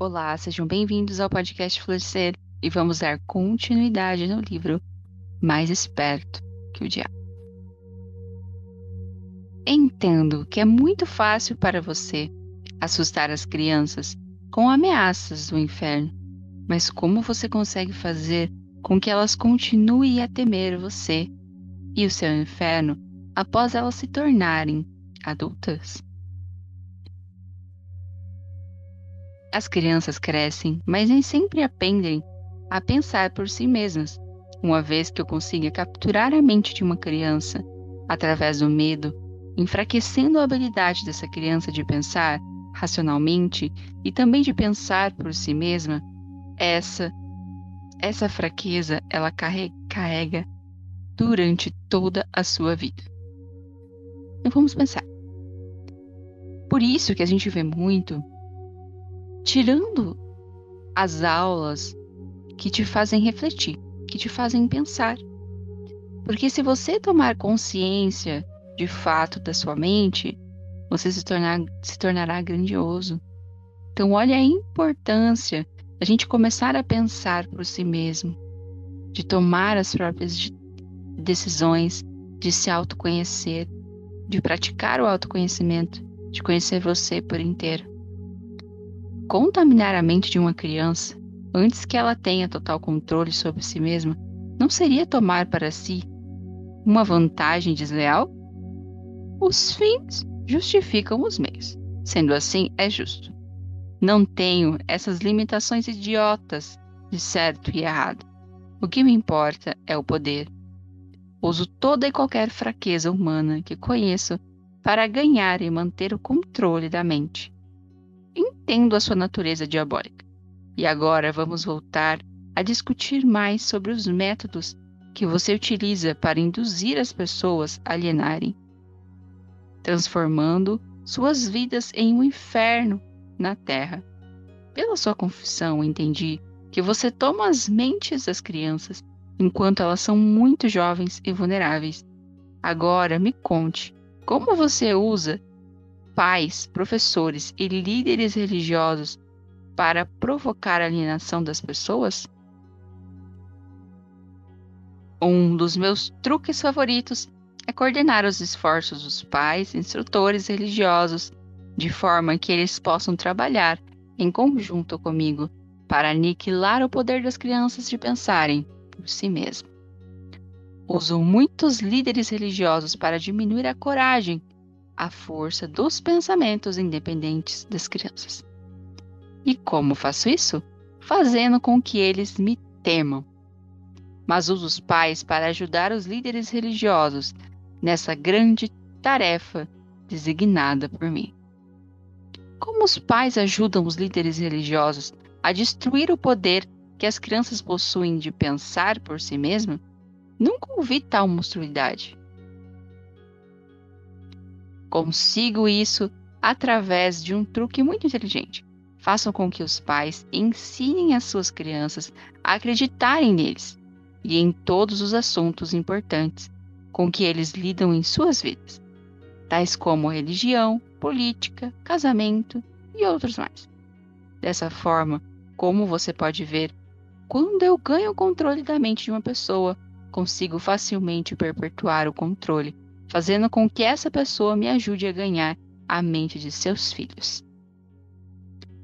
Olá, sejam bem-vindos ao podcast Florescer e vamos dar continuidade no livro Mais Esperto que o Diabo. Entendo que é muito fácil para você assustar as crianças com ameaças do inferno, mas como você consegue fazer com que elas continuem a temer você e o seu inferno após elas se tornarem adultas? As crianças crescem, mas nem sempre aprendem a pensar por si mesmas. Uma vez que eu consiga capturar a mente de uma criança através do medo, enfraquecendo a habilidade dessa criança de pensar racionalmente e também de pensar por si mesma, essa essa fraqueza ela carrega durante toda a sua vida. Então vamos pensar. Por isso que a gente vê muito tirando as aulas que te fazem refletir, que te fazem pensar. Porque se você tomar consciência de fato da sua mente, você se, tornar, se tornará grandioso. Então, olha a importância da gente começar a pensar por si mesmo, de tomar as próprias decisões, de se autoconhecer, de praticar o autoconhecimento, de conhecer você por inteiro contaminar a mente de uma criança antes que ela tenha total controle sobre si mesma não seria tomar para si uma vantagem desleal? Os fins justificam os meios. Sendo assim, é justo. Não tenho essas limitações idiotas de certo e errado. O que me importa é o poder. Uso toda e qualquer fraqueza humana que conheço para ganhar e manter o controle da mente entendo a sua natureza diabólica. E agora vamos voltar a discutir mais sobre os métodos que você utiliza para induzir as pessoas a alienarem, transformando suas vidas em um inferno na Terra. Pela sua confissão, entendi que você toma as mentes das crianças enquanto elas são muito jovens e vulneráveis. Agora me conte como você usa pais, professores e líderes religiosos para provocar a alienação das pessoas? Um dos meus truques favoritos é coordenar os esforços dos pais, instrutores religiosos, de forma que eles possam trabalhar em conjunto comigo para aniquilar o poder das crianças de pensarem por si mesmos. Uso muitos líderes religiosos para diminuir a coragem a força dos pensamentos independentes das crianças. E como faço isso? Fazendo com que eles me temam. Mas uso os pais para ajudar os líderes religiosos nessa grande tarefa designada por mim. Como os pais ajudam os líderes religiosos a destruir o poder que as crianças possuem de pensar por si mesmas, nunca ouvi tal monstruidade. Consigo isso através de um truque muito inteligente. Façam com que os pais ensinem as suas crianças a acreditarem neles e em todos os assuntos importantes com que eles lidam em suas vidas, tais como religião, política, casamento e outros mais. Dessa forma, como você pode ver, quando eu ganho o controle da mente de uma pessoa, consigo facilmente perpetuar o controle fazendo com que essa pessoa me ajude a ganhar a mente de seus filhos.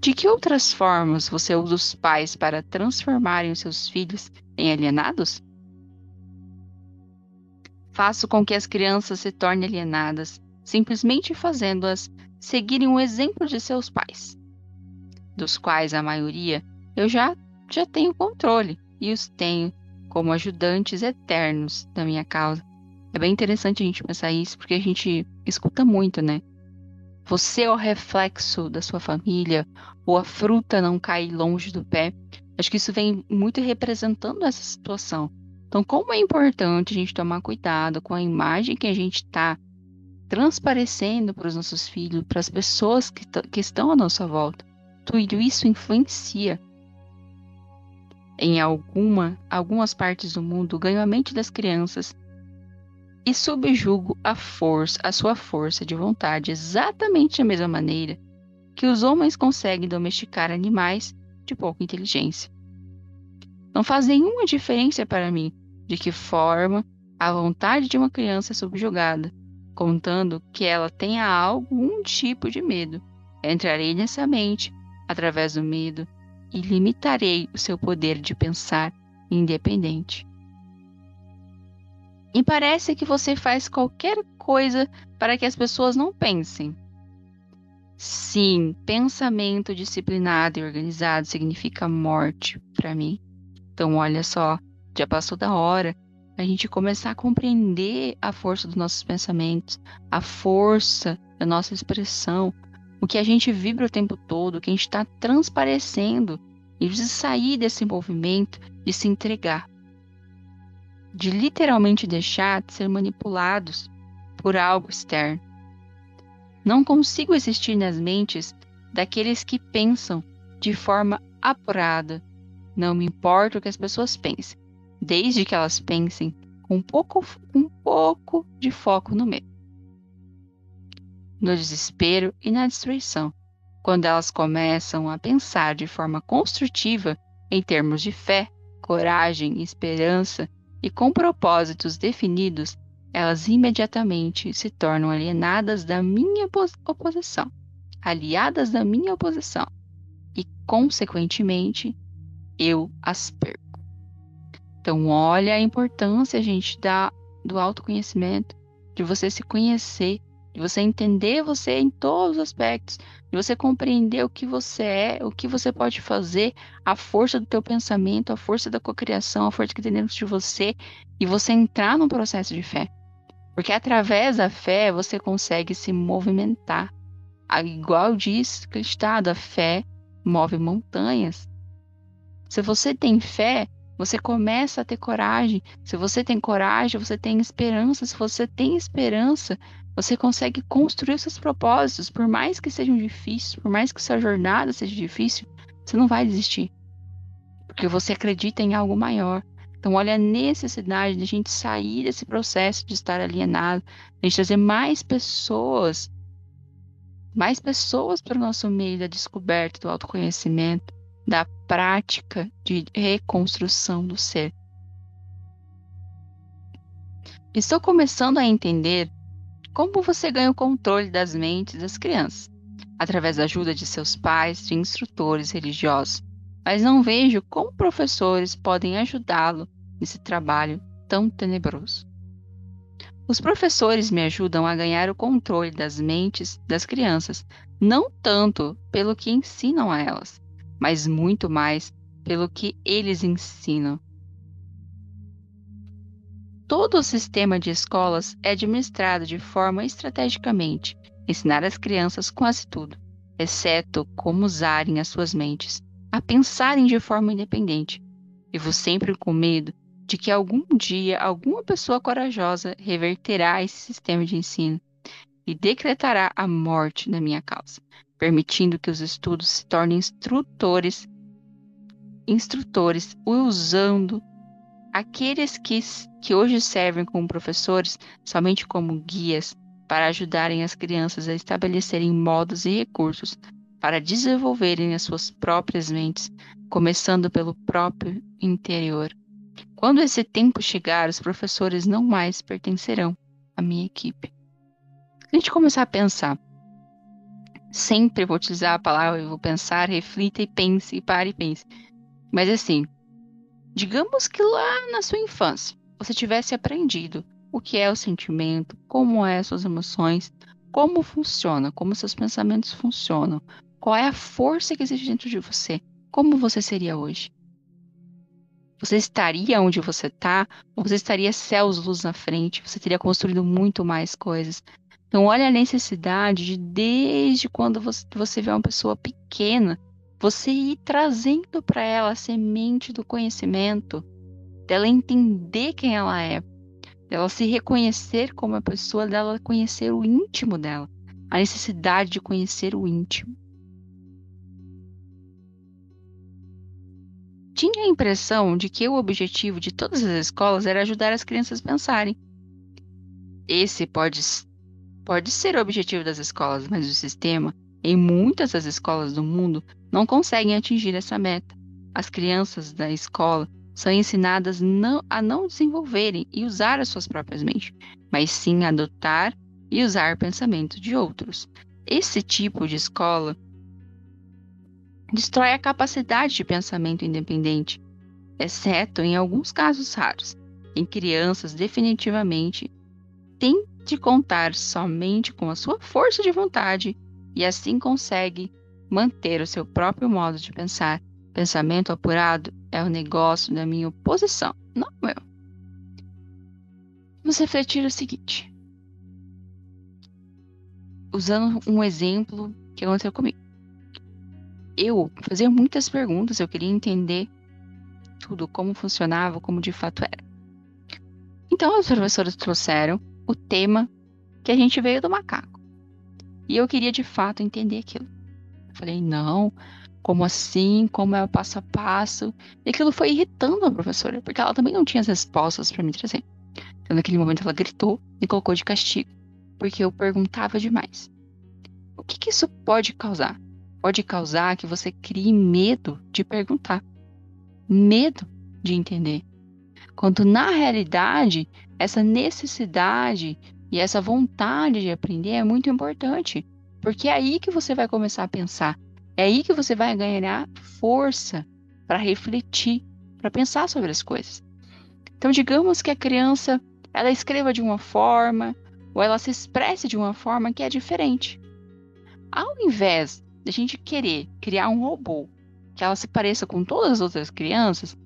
De que outras formas você usa os pais para transformarem os seus filhos em alienados? Faço com que as crianças se tornem alienadas, simplesmente fazendo-as seguirem o exemplo de seus pais, dos quais a maioria eu já, já tenho controle e os tenho como ajudantes eternos da minha causa. É bem interessante a gente pensar isso, porque a gente escuta muito, né? Você é o reflexo da sua família, ou a fruta não cai longe do pé. Acho que isso vem muito representando essa situação. Então, como é importante a gente tomar cuidado com a imagem que a gente está transparecendo para os nossos filhos, para as pessoas que, que estão à nossa volta. Tudo isso influencia. Em alguma, algumas partes do mundo, ganho a mente das crianças e subjugo a força, a sua força de vontade exatamente da mesma maneira que os homens conseguem domesticar animais de pouca inteligência. Não faz nenhuma diferença para mim de que forma a vontade de uma criança é subjugada, contando que ela tenha algum tipo de medo. Entrarei nessa mente através do medo e limitarei o seu poder de pensar independente. E parece que você faz qualquer coisa para que as pessoas não pensem. Sim, pensamento disciplinado e organizado significa morte para mim. Então, olha só, já passou da hora a gente começar a compreender a força dos nossos pensamentos, a força da nossa expressão, o que a gente vibra o tempo todo, o que a gente está transparecendo, e de sair desse movimento de se entregar, de literalmente deixar de ser manipulados por algo externo. Não consigo existir nas mentes daqueles que pensam de forma apurada. Não me importa o que as pessoas pensem, desde que elas pensem com um pouco, um pouco de foco no medo, no desespero e na destruição. Quando elas começam a pensar de forma construtiva em termos de fé, coragem, esperança e com propósitos definidos, elas imediatamente se tornam alienadas da minha oposição, aliadas da minha oposição, e, consequentemente, eu as perco. Então, olha a importância, gente, da, do autoconhecimento, de você se conhecer, de você entender você em todos os aspectos, de você compreender o que você é, o que você pode fazer, a força do teu pensamento, a força da cocriação, a força que tem dentro de você, e você entrar num processo de fé. Porque através da fé você consegue se movimentar. Igual diz Cristado, a fé move montanhas. Se você tem fé, você começa a ter coragem. Se você tem coragem, você tem esperança. Se você tem esperança, você consegue construir seus propósitos, por mais que sejam difíceis, por mais que sua jornada seja difícil, você não vai desistir. Porque você acredita em algo maior. Então, olha a necessidade de a gente sair desse processo de estar alienado, de a gente trazer mais pessoas, mais pessoas para o nosso meio da descoberta do autoconhecimento, da prática de reconstrução do ser. Estou começando a entender como você ganha o controle das mentes das crianças, através da ajuda de seus pais, de instrutores religiosos, mas não vejo como professores podem ajudá-lo nesse trabalho tão tenebroso. Os professores me ajudam a ganhar o controle das mentes das crianças, não tanto pelo que ensinam a elas, mas muito mais pelo que eles ensinam. Todo o sistema de escolas é administrado de forma estrategicamente, ensinar as crianças quase tudo, exceto como usarem as suas mentes, a pensarem de forma independente. Vivo sempre com medo de que algum dia alguma pessoa corajosa reverterá esse sistema de ensino e decretará a morte da minha causa, permitindo que os estudos se tornem instrutores, instrutores usando aqueles que, que hoje servem como professores somente como guias para ajudarem as crianças a estabelecerem modos e recursos para desenvolverem as suas próprias mentes, começando pelo próprio interior. Quando esse tempo chegar, os professores não mais pertencerão à minha equipe. Se a gente começar a pensar, sempre vou utilizar a palavra, eu vou pensar, reflita e pense, e pare e pense. Mas assim, digamos que lá na sua infância você tivesse aprendido o que é o sentimento, como é suas emoções, como funciona, como seus pensamentos funcionam, qual é a força que existe dentro de você, como você seria hoje? Você estaria onde você está, você estaria céus luz na frente, você teria construído muito mais coisas. Então, olha a necessidade de, desde quando você, você vê uma pessoa pequena, você ir trazendo para ela a semente do conhecimento, dela entender quem ela é, dela se reconhecer como a pessoa, dela conhecer o íntimo dela, a necessidade de conhecer o íntimo. tinha a impressão de que o objetivo de todas as escolas era ajudar as crianças a pensarem. Esse pode, pode ser o objetivo das escolas, mas o sistema Em muitas das escolas do mundo, não conseguem atingir essa meta. As crianças da escola são ensinadas não, a não desenvolverem e usar as suas próprias mentes, mas sim adotar e usar pensamentos de outros. Esse tipo de escola destrói a capacidade de pensamento independente, exceto em alguns casos raros, em crianças definitivamente têm de contar somente com a sua força de vontade e assim consegue manter o seu próprio modo de pensar. Pensamento apurado é o negócio da minha oposição, não meu. Vamos refletir o seguinte. Usando um exemplo que aconteceu comigo. Eu fazia muitas perguntas, eu queria entender tudo, como funcionava, como de fato era. Então, os professores trouxeram o tema que a gente veio do macaco. E eu queria de fato entender aquilo. Falei, não, como assim? Como é o passo a passo? E aquilo foi irritando a professora, porque ela também não tinha as respostas para me trazer. Então, naquele momento, ela gritou e colocou de castigo, porque eu perguntava demais. O que, que isso pode causar? Pode causar que você crie medo de perguntar, medo de entender. Quando na realidade, essa necessidade e essa vontade de aprender é muito importante, porque é aí que você vai começar a pensar, é aí que você vai ganhar força para refletir, para pensar sobre as coisas. Então, digamos que a criança ela escreva de uma forma ou ela se expresse de uma forma que é diferente. Ao invés de a gente querer criar um robô que ela se pareça com todas as outras crianças,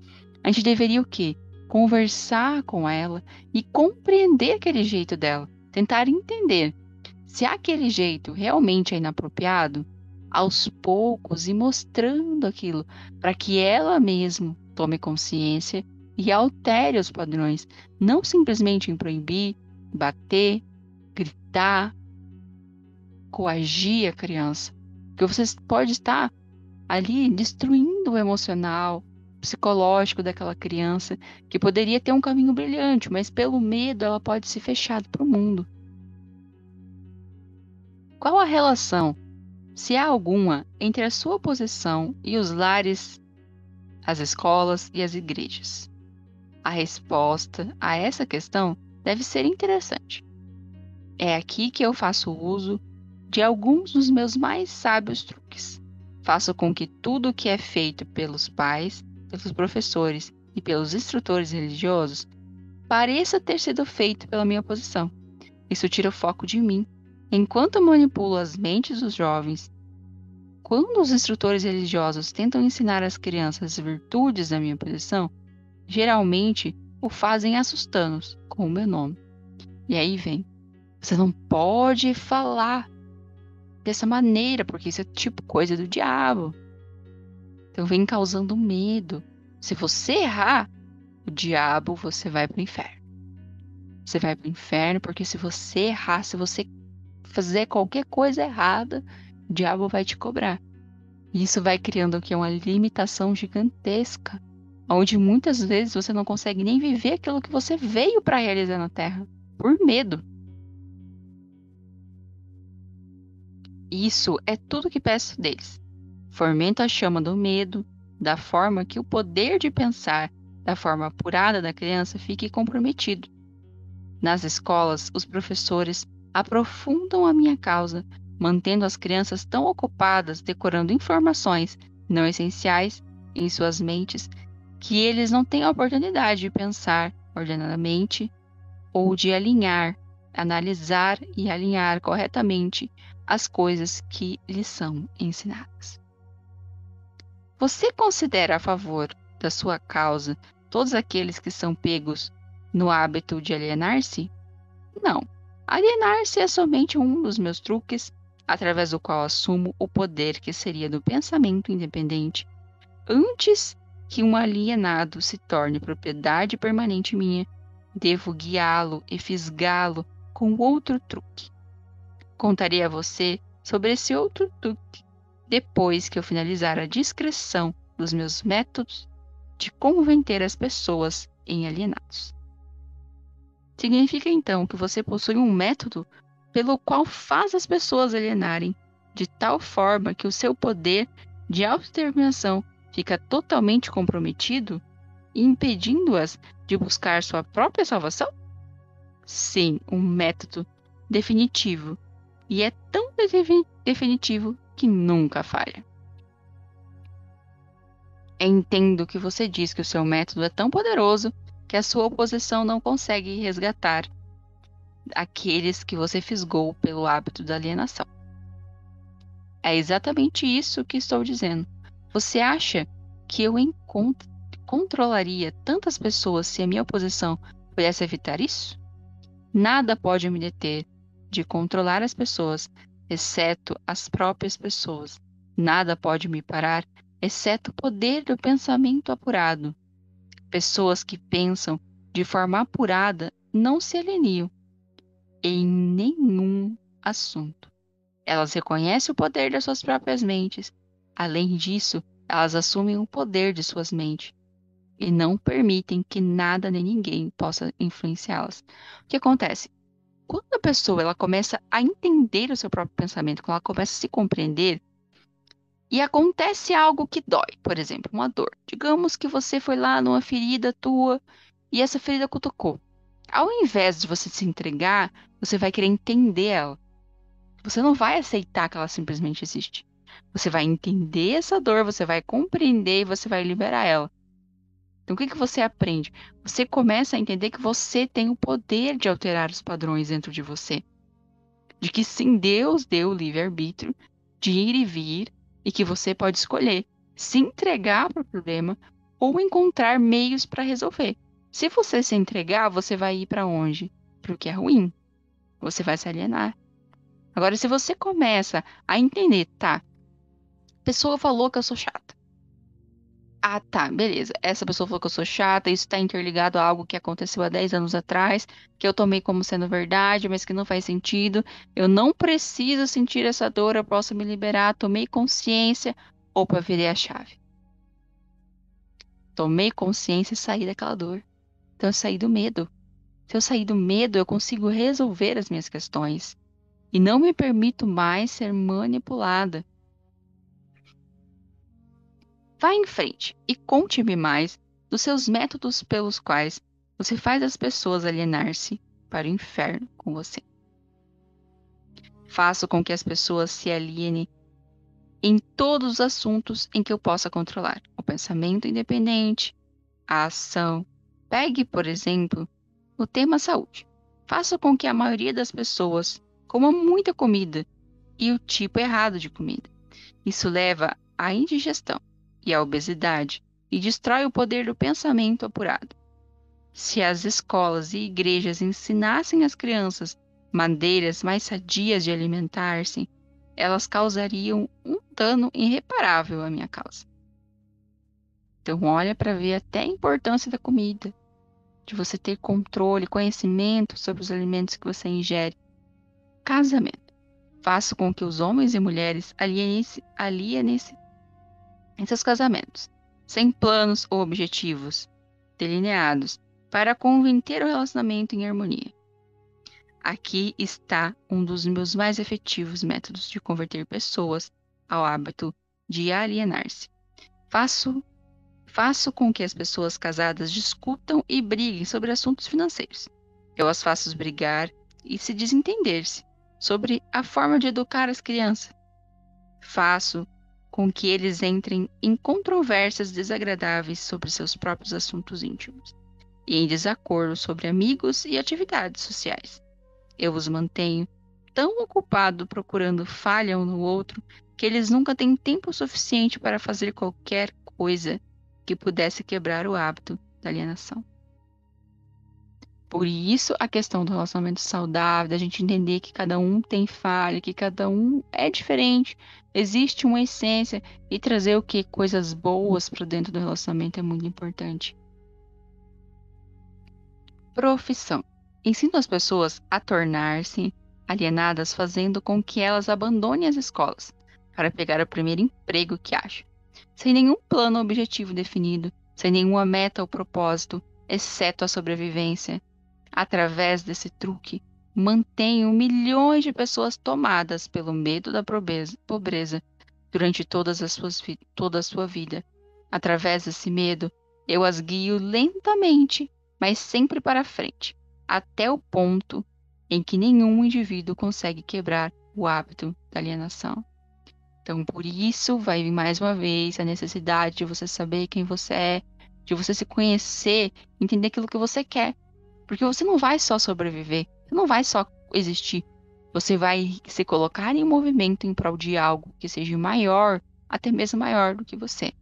a gente deveria o quê? Conversar com ela e compreender aquele jeito dela tentar entender se aquele jeito realmente é inapropriado, aos poucos e mostrando aquilo para que ela mesma tome consciência e altere os padrões, não simplesmente em proibir, bater, gritar, coagir a criança, porque você pode estar ali destruindo o emocional, psicológico daquela criança, que poderia ter um caminho brilhante, mas pelo medo ela pode se fechar para o mundo. Qual a relação, se há alguma, entre a sua posição e os lares, as escolas e as igrejas? A resposta a essa questão deve ser interessante. É aqui que eu faço uso de alguns dos meus mais sábios truques. Faço com que tudo o que é feito pelos pais pelos professores e pelos instrutores religiosos pareça ter sido feito pela minha posição. Isso tira o foco de mim. Enquanto manipulo as mentes dos jovens, quando os instrutores religiosos tentam ensinar às crianças as virtudes da minha posição, geralmente o fazem assustando-os com o meu nome. E aí vem: você não pode falar dessa maneira, porque isso é tipo coisa do diabo. Então vem causando medo. Se você errar, o diabo, você vai para o inferno. Você vai para o inferno porque se você errar, se você fazer qualquer coisa errada, o diabo vai te cobrar. Isso vai criando o que uma limitação gigantesca, onde muitas vezes você não consegue nem viver aquilo que você veio para realizar na Terra, por medo. Isso é tudo que peço deles fomenta a chama do medo, da forma que o poder de pensar da forma apurada da criança fique comprometido. Nas escolas, os professores aprofundam a minha causa, mantendo as crianças tão ocupadas decorando informações não essenciais em suas mentes que eles não têm a oportunidade de pensar ordenadamente ou de alinhar, analisar e alinhar corretamente as coisas que lhes são ensinadas. Você considera a favor da sua causa todos aqueles que são pegos no hábito de alienar-se? Não. Alienar-se é somente um dos meus truques, através do qual assumo o poder que seria do pensamento independente. Antes que um alienado se torne propriedade permanente minha, devo guiá-lo e fisgá-lo com outro truque. Contarei a você sobre esse outro truque depois que eu finalizar a descrição dos meus métodos de converter as pessoas em alienados. Significa então que você possui um método pelo qual faz as pessoas alienarem de tal forma que o seu poder de autodeterminação fica totalmente comprometido, impedindo-as de buscar sua própria salvação? Sim, um método definitivo. E é tão definitivo que nunca falha. Entendo que você diz que o seu método é tão poderoso que a sua oposição não consegue resgatar aqueles que você fisgou pelo hábito da alienação. É exatamente isso que estou dizendo. Você acha que eu controlaria tantas pessoas se a minha oposição pudesse evitar isso? Nada pode me deter de controlar as pessoas, exceto as próprias pessoas. Nada pode me parar, exceto o poder do pensamento apurado. Pessoas que pensam de forma apurada não se alienem em nenhum assunto. Elas reconhecem o poder das suas próprias mentes. Além disso, elas assumem o poder de suas mentes e não permitem que nada nem ninguém possa influenciá-las. O que acontece? Quando a pessoa ela começa a entender o seu próprio pensamento, quando ela começa a se compreender, e acontece algo que dói, por exemplo, uma dor. Digamos que você foi lá numa ferida tua e essa ferida cutucou. Ao invés de você se entregar, você vai querer entender ela. Você não vai aceitar que ela simplesmente existe. Você vai entender essa dor, você vai compreender e você vai liberar ela. Então, o que, que você aprende? Você começa a entender que você tem o poder de alterar os padrões dentro de você. De que sim, Deus deu o livre-arbítrio de ir e vir e que você pode escolher se entregar para o problema ou encontrar meios para resolver. Se você se entregar, você vai ir para onde? Para o que é ruim. Você vai se alienar. Agora, se você começa a entender, tá? A pessoa falou que eu sou chata. Ah, tá, beleza. Essa pessoa falou que eu sou chata, isso está interligado a algo que aconteceu há 10 anos atrás, que eu tomei como sendo verdade, mas que não faz sentido. Eu não preciso sentir essa dor, eu posso me liberar. Tomei consciência. Opa, virei a chave. Tomei consciência e saí daquela dor. Então eu saí do medo. Se eu sair do medo, eu consigo resolver as minhas questões. E não me permito mais ser manipulada. Vá em frente e conte-me mais dos seus métodos pelos quais você faz as pessoas alienar-se para o inferno com você. Faço com que as pessoas se alienem em todos os assuntos em que eu possa controlar: o pensamento independente, a ação. Pegue, por exemplo, o tema saúde. Faça com que a maioria das pessoas coma muita comida e o tipo errado de comida. Isso leva à indigestão e a obesidade e destrói o poder do pensamento apurado. Se as escolas e igrejas ensinassem às crianças maneiras mais sadias de alimentar-se, elas causariam um dano irreparável à minha causa. Então, olha para ver até a importância da comida, de você ter controle, conhecimento sobre os alimentos que você ingere. Casamento. Faço com que os homens e mulheres alienem-se alienem em seus casamentos, sem planos ou objetivos delineados para converter o relacionamento em harmonia. Aqui está um dos meus mais efetivos métodos de converter pessoas ao hábito de alienar-se. Faço, faço com que as pessoas casadas discutam e briguem sobre assuntos financeiros. Eu as faço brigar e se desentender-se sobre a forma de educar as crianças. Faço com que eles entrem em controvérsias desagradáveis sobre seus próprios assuntos íntimos e em desacordo sobre amigos e atividades sociais. Eu os mantenho tão ocupados procurando falha um no outro que eles nunca têm tempo suficiente para fazer qualquer coisa que pudesse quebrar o hábito da alienação. Por isso, a questão do relacionamento saudável, da gente entender que cada um tem falha, que cada um é diferente, existe uma essência e trazer o que? Coisas boas para dentro do relacionamento é muito importante. Profissão. Ensina as pessoas a tornar-se alienadas, fazendo com que elas abandonem as escolas para pegar o primeiro emprego que acham, sem nenhum plano ou objetivo definido, sem nenhuma meta ou propósito, exceto a sobrevivência através desse truque mantenham milhões de pessoas tomadas pelo medo da pobreza durante todas as suas, toda a sua vida. Através desse medo, eu as guio lentamente, mas sempre para frente, até o ponto em que nenhum indivíduo consegue quebrar o hábito da alienação. Então, por isso, vai vir mais uma vez a necessidade de você saber quem você é, de você se conhecer, entender aquilo que você quer. Porque você não vai só sobreviver, você não vai só existir. Você vai se colocar em movimento em prol de algo que seja maior, até mesmo maior do que você.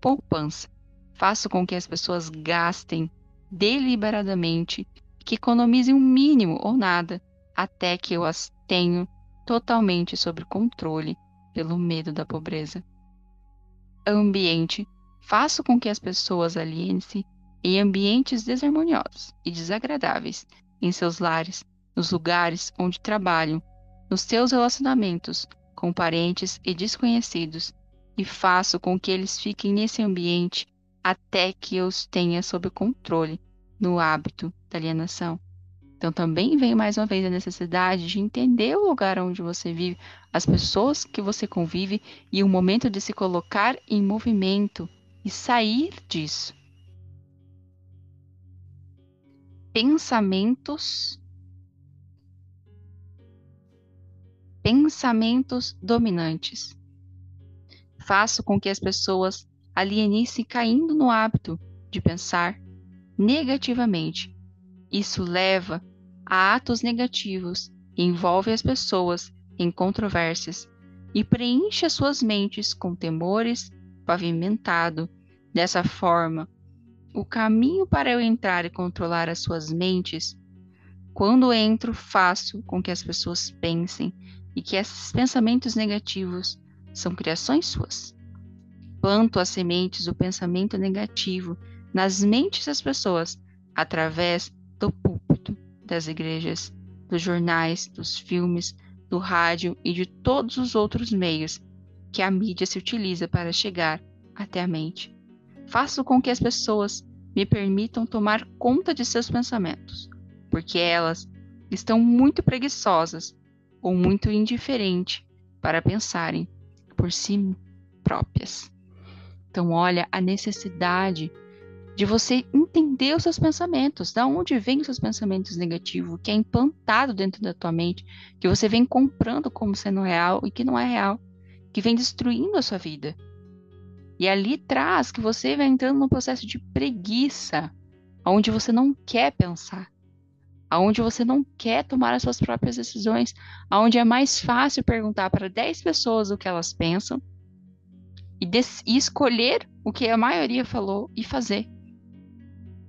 Poupança. Faça com que as pessoas gastem deliberadamente, que economizem o um mínimo ou nada, até que eu as tenho totalmente sob controle pelo medo da pobreza. Ambiente. Faço com que as pessoas alienem-se em ambientes desarmoniosos e desagradáveis, em seus lares, nos lugares onde trabalham, nos seus relacionamentos com parentes e desconhecidos, e faço com que eles fiquem nesse ambiente até que eu os tenha sob controle no hábito da alienação. Então também vem mais uma vez a necessidade de entender o lugar onde você vive, as pessoas que você convive e o momento de se colocar em movimento e sair disso. Pensamentos pensamentos dominantes. Faço com que as pessoas alienem-se caindo no hábito de pensar negativamente. Isso leva a atos negativos envolve as pessoas em controvérsias e preenche as suas mentes com temores pavimentado. Dessa forma, o caminho para eu entrar e controlar as suas mentes, quando entro, faço com que as pessoas pensem e que esses pensamentos negativos são criações suas. Planto as sementes do pensamento negativo nas mentes das pessoas através do púlpito, das igrejas, dos jornais, dos filmes, do rádio e de todos os outros meios que a mídia se utiliza para chegar até a mente. Faço com que as pessoas me permitam tomar conta de seus pensamentos, porque elas estão muito preguiçosas ou muito indiferente para pensarem por si próprias. Então, olha a necessidade de você entender os seus pensamentos, da onde vêm os seus pensamentos negativos, que é implantado dentro da tua mente, que você vem comprando como sendo real e que não é real, que vem destruindo a sua vida. E ali traz que você vai entrando num processo de preguiça, onde você não quer pensar aonde você não quer tomar as suas próprias decisões, aonde é mais fácil perguntar para 10 pessoas o que elas pensam e, e escolher o que a maioria falou e fazer.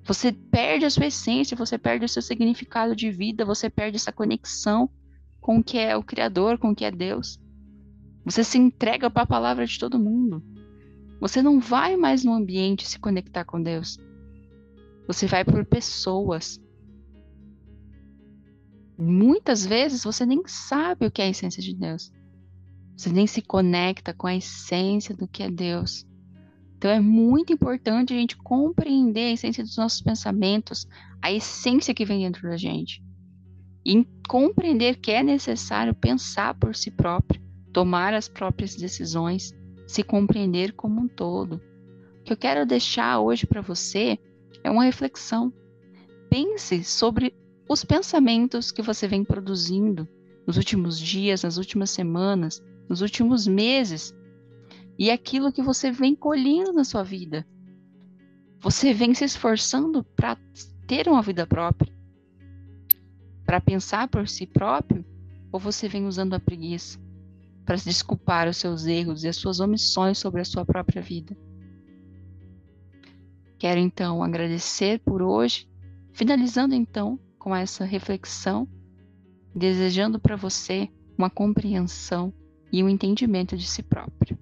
Você perde a sua essência, você perde o seu significado de vida, você perde essa conexão com o que é o Criador, com o que é Deus. Você se entrega para a palavra de todo mundo. Você não vai mais no ambiente se conectar com Deus. Você vai por pessoas muitas vezes você nem sabe o que é a essência de Deus. Você nem se conecta com a essência do que é Deus. Então é muito importante a gente compreender a essência dos nossos pensamentos, a essência que vem dentro da gente. E compreender que é necessário pensar por si próprio, tomar as próprias decisões, se compreender como um todo. O que eu quero deixar hoje para você é uma reflexão. Pense sobre os pensamentos que você vem produzindo nos últimos dias, nas últimas semanas, nos últimos meses e aquilo que você vem colhendo na sua vida. Você vem se esforçando para ter uma vida própria, para pensar por si próprio, ou você vem usando a preguiça para se desculpar os seus erros e as suas omissões sobre a sua própria vida? Quero então agradecer por hoje, finalizando então com essa reflexão, desejando para você uma compreensão e um entendimento de si próprio.